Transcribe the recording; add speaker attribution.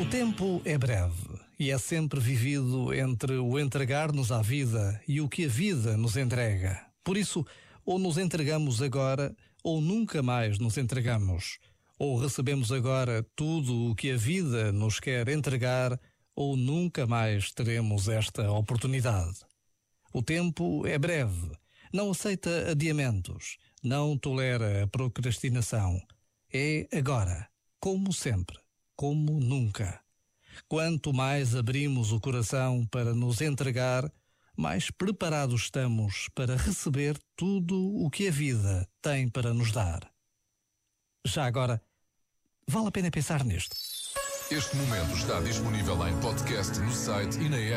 Speaker 1: O tempo é breve e é sempre vivido entre o entregar-nos à vida e o que a vida nos entrega. Por isso, ou nos entregamos agora ou nunca mais nos entregamos. Ou recebemos agora tudo o que a vida nos quer entregar ou nunca mais teremos esta oportunidade. O tempo é breve, não aceita adiamentos, não tolera a procrastinação. É agora, como sempre, como nunca. Quanto mais abrimos o coração para nos entregar, mais preparados estamos para receber tudo o que a vida tem para nos dar. Já agora, vale a pena pensar nisto.
Speaker 2: Este momento está disponível em podcast no site e na app.